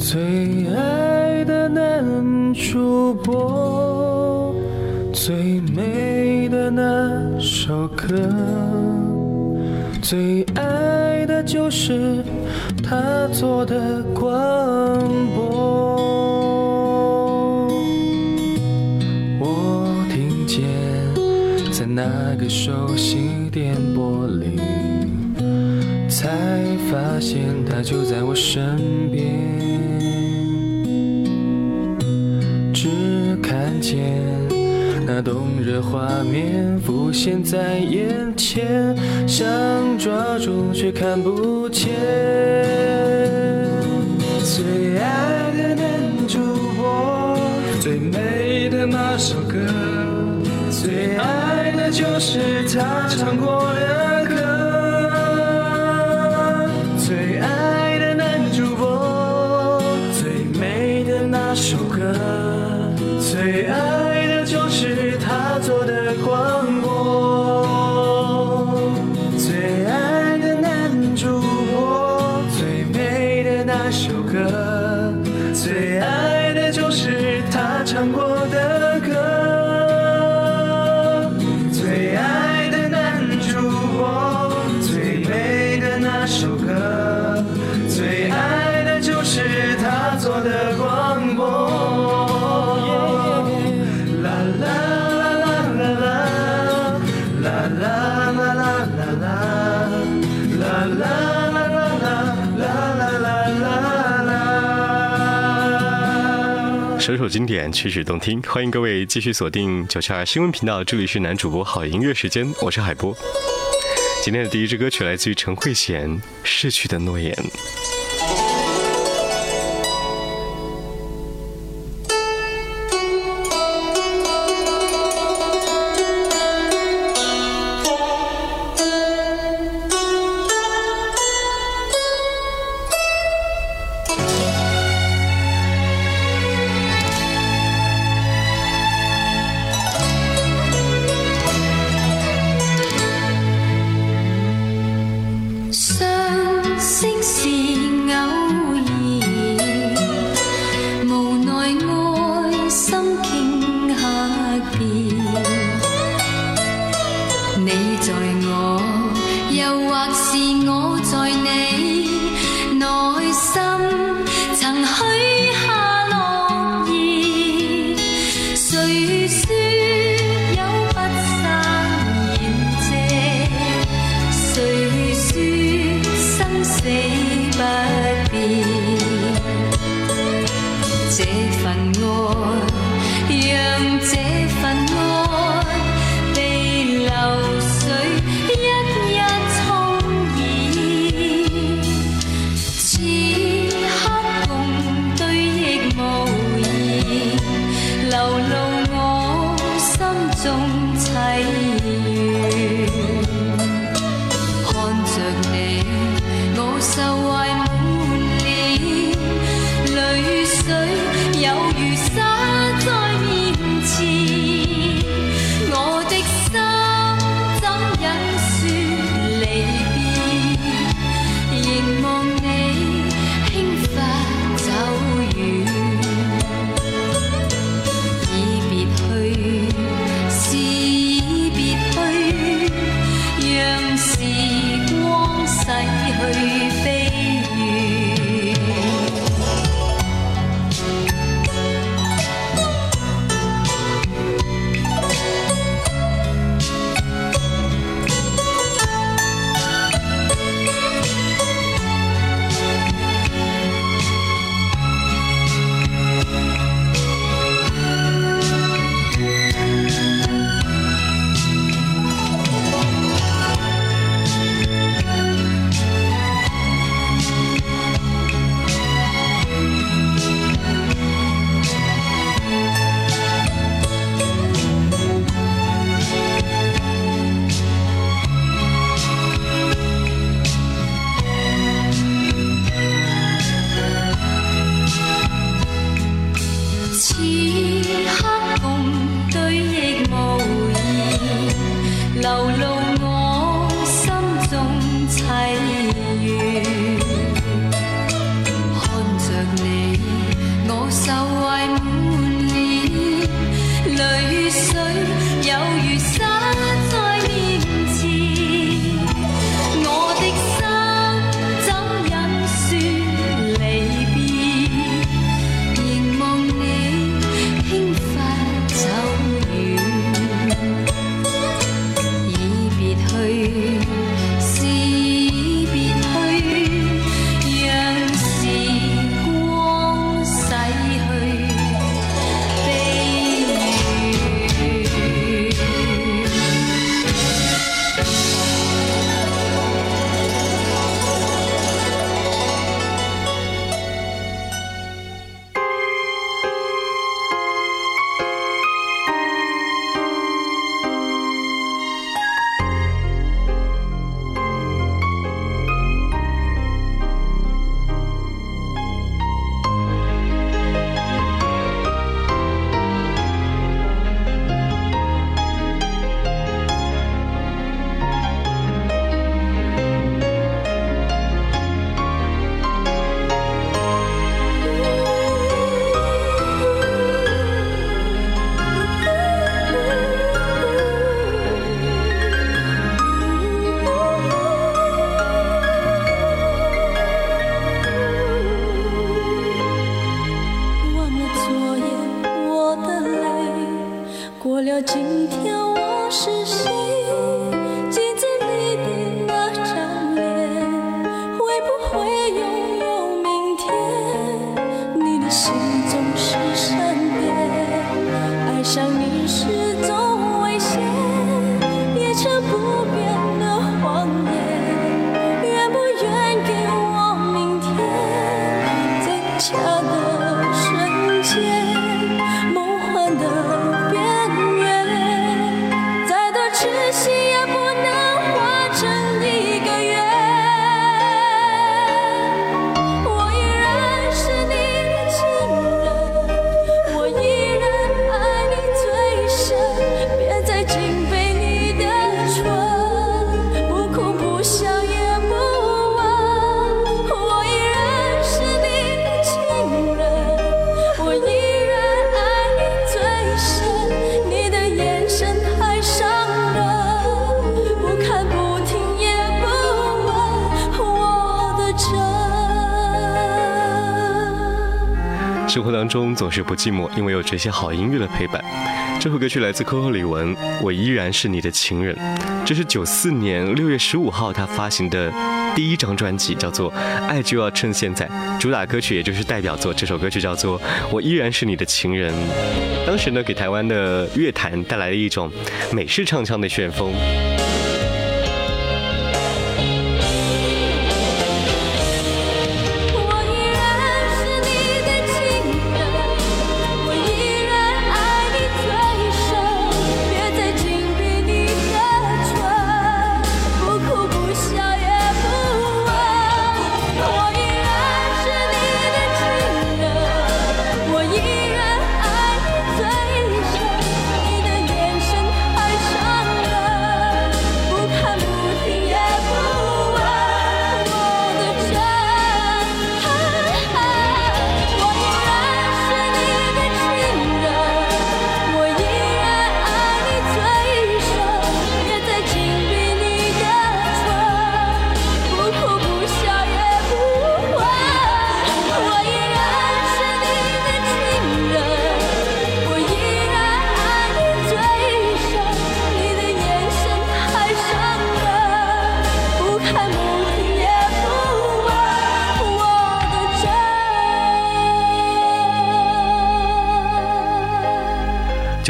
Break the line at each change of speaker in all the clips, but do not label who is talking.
最爱的男主播，最美的那首歌，最爱的就是他做的广播。我听见，在那个熟悉电波里，才发现他就在我身边。那动热画面浮现在眼前，想抓住却看不见。最爱的男主播，最美的那首歌，最爱的就是他唱过的。首首
经典，曲曲动听，欢迎各位继续锁定九七二新闻频道，这里是男主播好音乐时间，我是海波。今天的第一支歌曲来自于陈慧娴，《逝去的诺言》。by moment. 中总是不寂寞，因为有这些好音乐的陪伴。这首歌曲来自 Coco 李玟，我依然是你的情人。这是九四年六月十五号他发行的第一张专辑，叫做《爱就要趁现在》，主打歌曲也就是代表作，这首歌曲叫做《我依然是你的情人》。当时呢，给台湾的乐坛带来了一种美式唱腔的旋风。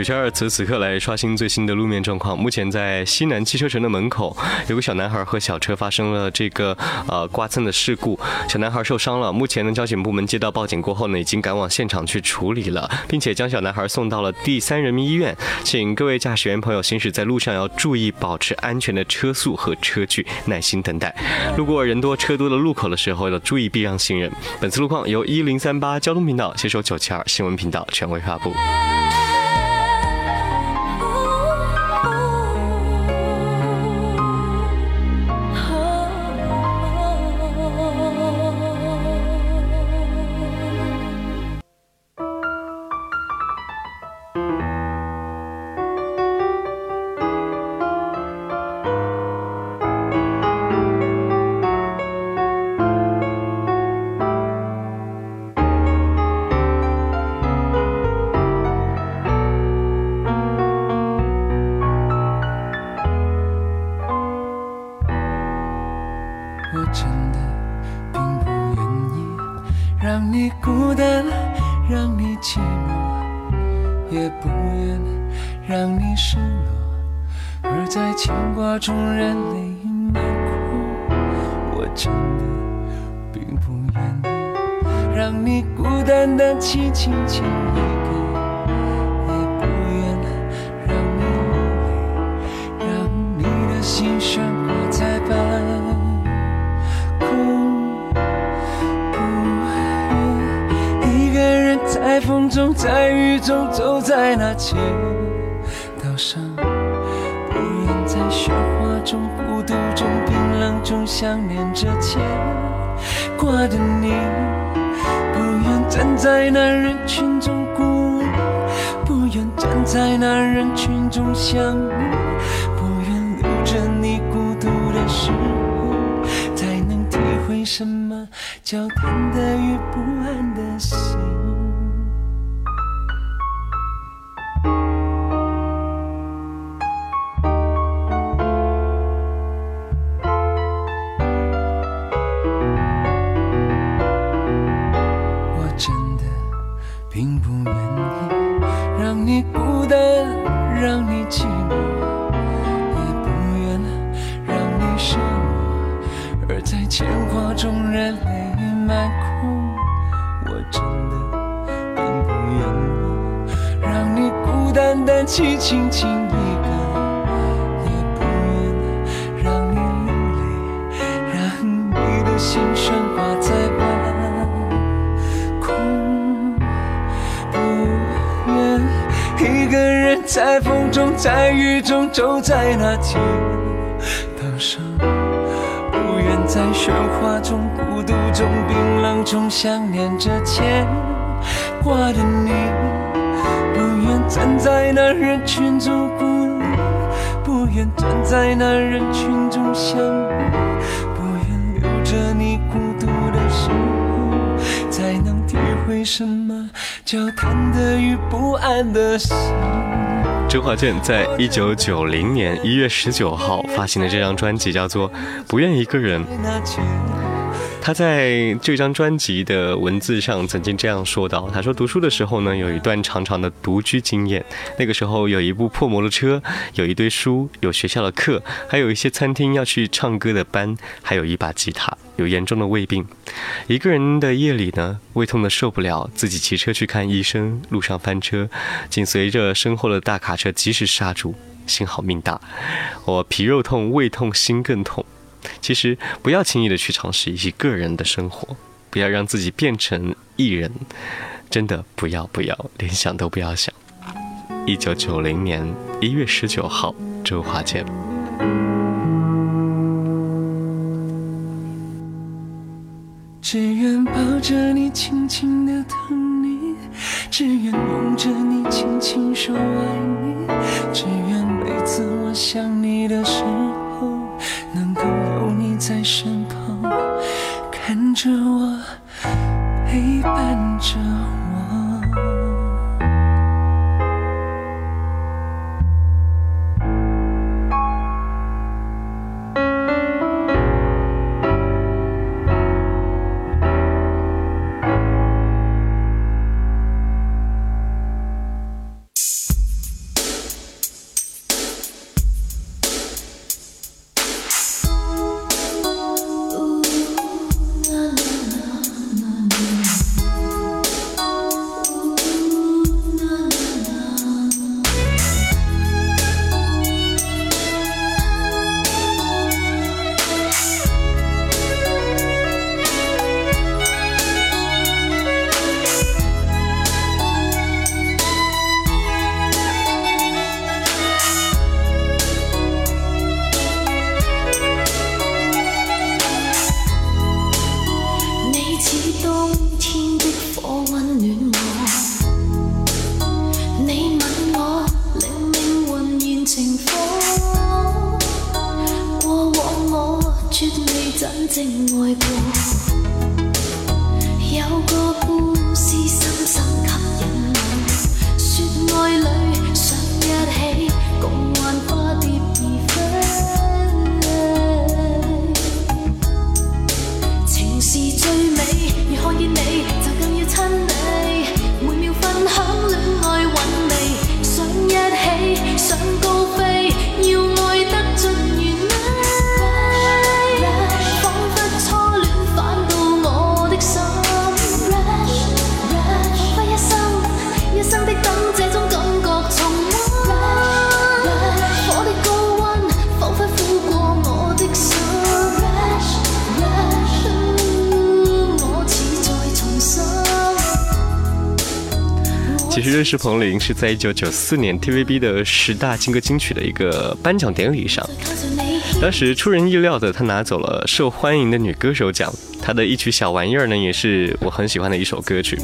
九七二，此此刻来刷新最新的路面状况。目前在西南汽车城的门口，有个小男孩和小车发生了这个呃刮蹭的事故，小男孩受伤了。目前呢，交警部门接到报警过后呢，已经赶往现场去处理了，并且将小男孩送到了第三人民医院。请各位驾驶员朋友行驶在路上要注意保持安全的车速和车距，耐心等待。路过人多车多的路口的时候，要注意避让行人。本次路况由一零三八交通频道携手九七二新闻频道权威发布。
真的并不愿意让你孤单，让你寂寞，也不愿让你失落，而在牵挂中让泪满我真的并不愿意让你孤单，但轻轻切切。风中，在雨中，走在那街道上，不愿在喧哗中、孤独中、冰冷中想念着牵挂的你，不愿站在那人群中孤，不愿站在那人群中想，不愿留着你孤独的时候，才能体会什么叫忐忑与不安的心。只轻轻一个，也不愿让你流泪，让你的心悬挂在半空。不愿一个人在风中，在雨中走在那街灯上，不愿在喧哗中、孤独中、冰冷中想念着牵挂的你。站在那人群中孤离不愿站在那人群中相遇不愿留着你孤独的时候才能体会什么叫忐得与不安的心
周华健在一九九零年一月十九号发行的这张专辑叫做不愿一个人他在这张专辑的文字上曾经这样说道：“他说读书的时候呢，有一段长长的独居经验。那个时候有一部破摩托车，有一堆书，有学校的课，还有一些餐厅要去唱歌的班，还有一把吉他，有严重的胃病。一个人的夜里呢，胃痛的受不了，自己骑车去看医生，路上翻车，紧随着身后的大卡车及时刹住，幸好命大。我皮肉痛，胃痛，心更痛。”其实不要轻易的去尝试一些个人的生活，不要让自己变成艺人，真的不要不要，连想都不要想。一九九零年一月十九号，周华健。
只愿抱着你，轻轻的疼你；只愿拥着你，轻轻说爱你；只愿每次我想你的时候。在身旁看着我，陪伴着。
这是彭羚是在一九九四年 TVB 的十大金歌金曲的一个颁奖典礼上，当时出人意料的，她拿走了受欢迎的女歌手奖。他的一曲小玩意儿呢，也是我很喜欢的一首歌曲。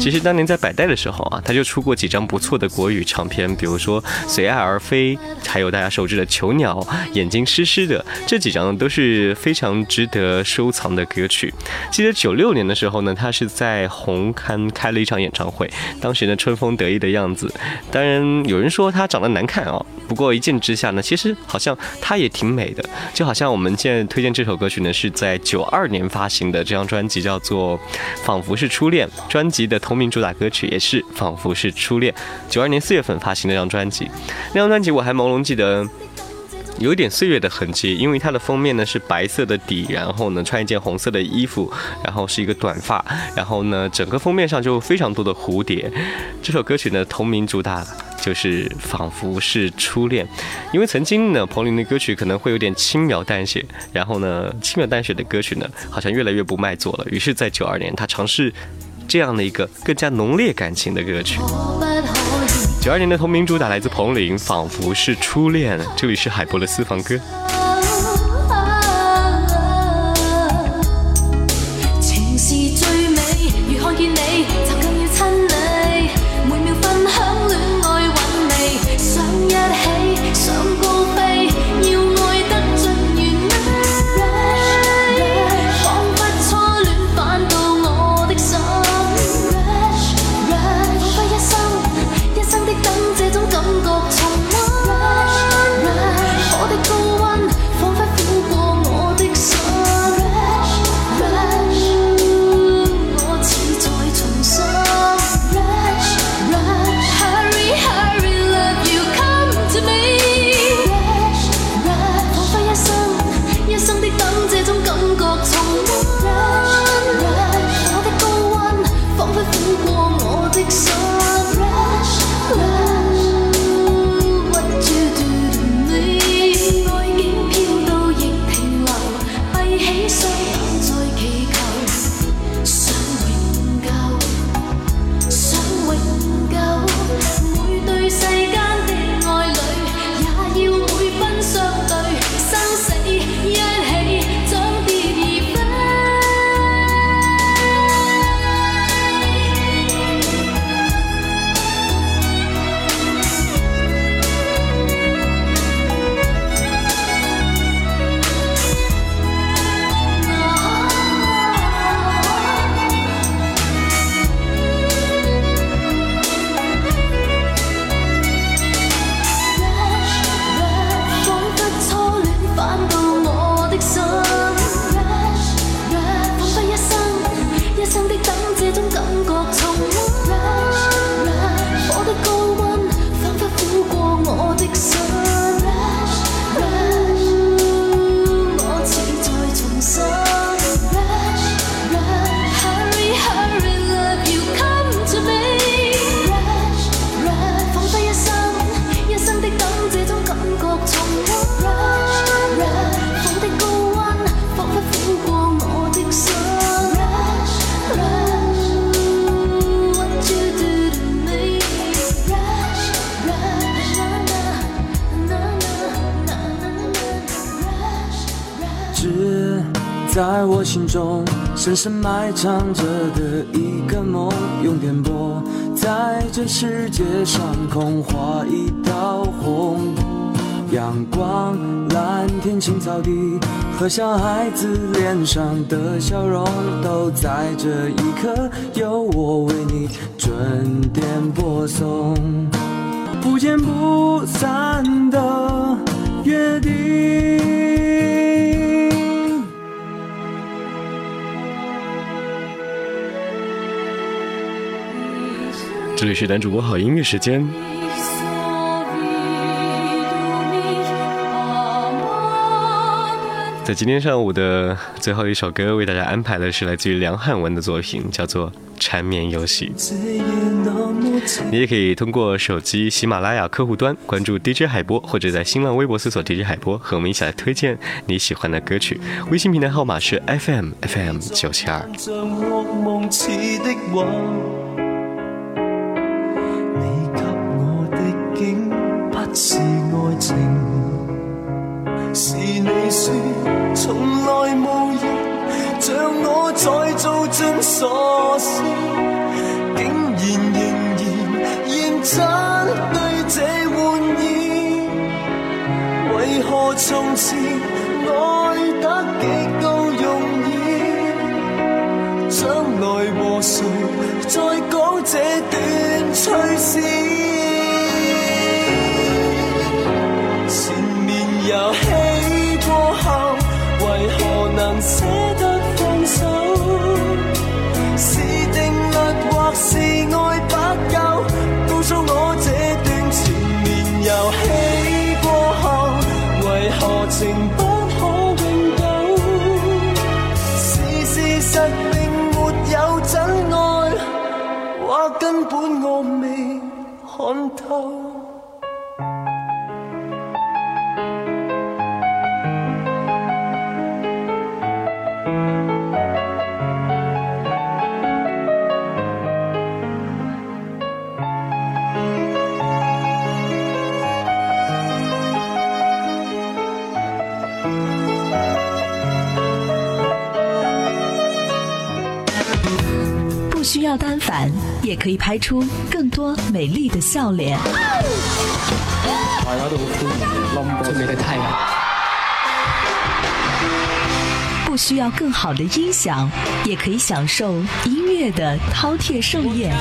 其实当年在百代的时候啊，他就出过几张不错的国语唱片，比如说《随爱而飞》，还有大家熟知的《囚鸟》、《眼睛湿湿的》这几张都是非常值得收藏的歌曲。记得九六年的时候呢，他是在红磡开了一场演唱会，当时呢春风得意的样子。当然有人说他长得难看啊，不过一见之下呢，其实好像他也挺美的，就好像我们现在推荐这首歌曲呢，是在九二年发行。的这张专辑叫做《仿佛是初恋》，专辑的同名主打歌曲也是《仿佛是初恋》。九二年四月份发行的那张专辑，那张专辑我还朦胧记得，有一点岁月的痕迹，因为它的封面呢是白色的底，然后呢穿一件红色的衣服，然后是一个短发，然后呢整个封面上就非常多的蝴蝶。这首歌曲呢同名主打。就是仿佛是初恋，因为曾经呢，彭羚的歌曲可能会有点轻描淡写，然后呢，轻描淡写的歌曲呢，好像越来越不卖座了。于是，在九二年，他尝试这样的一个更加浓烈感情的歌曲。九二年的同名主打来自彭羚，《仿佛是初恋》，这里是海波的私房歌。
深埋藏着的一个梦，用电波在这世界上空画一道虹。阳光、蓝天、青草地和小孩子脸上的笑容，都在这一刻由我为你准点播送，不见不散的约定。
这里是男主播好音乐时间，在今天上午的最后一首歌，为大家安排的是来自于梁汉文的作品，叫做《缠绵游戏》。你也可以通过手机喜马拉雅客户端关注 DJ 海波，或者在新浪微博搜索 DJ 海波，和我们一起来推荐你喜欢的歌曲。微信平台号码是 FM FM 九七二。
是爱情，是你说从来无一像我在做尽傻事，竟然仍然认真对这玩意。为何从前爱得极度容易，将来和谁再讲这段趣事？
也可以拍出更多美丽的笑脸。
美的太阳，
不需要更好的音响，也可以享受音乐的饕餮盛宴。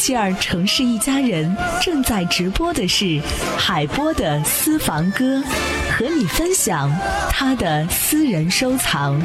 希尔城市一家人正在直播的是海波的私房歌，和你分享他的私人收藏。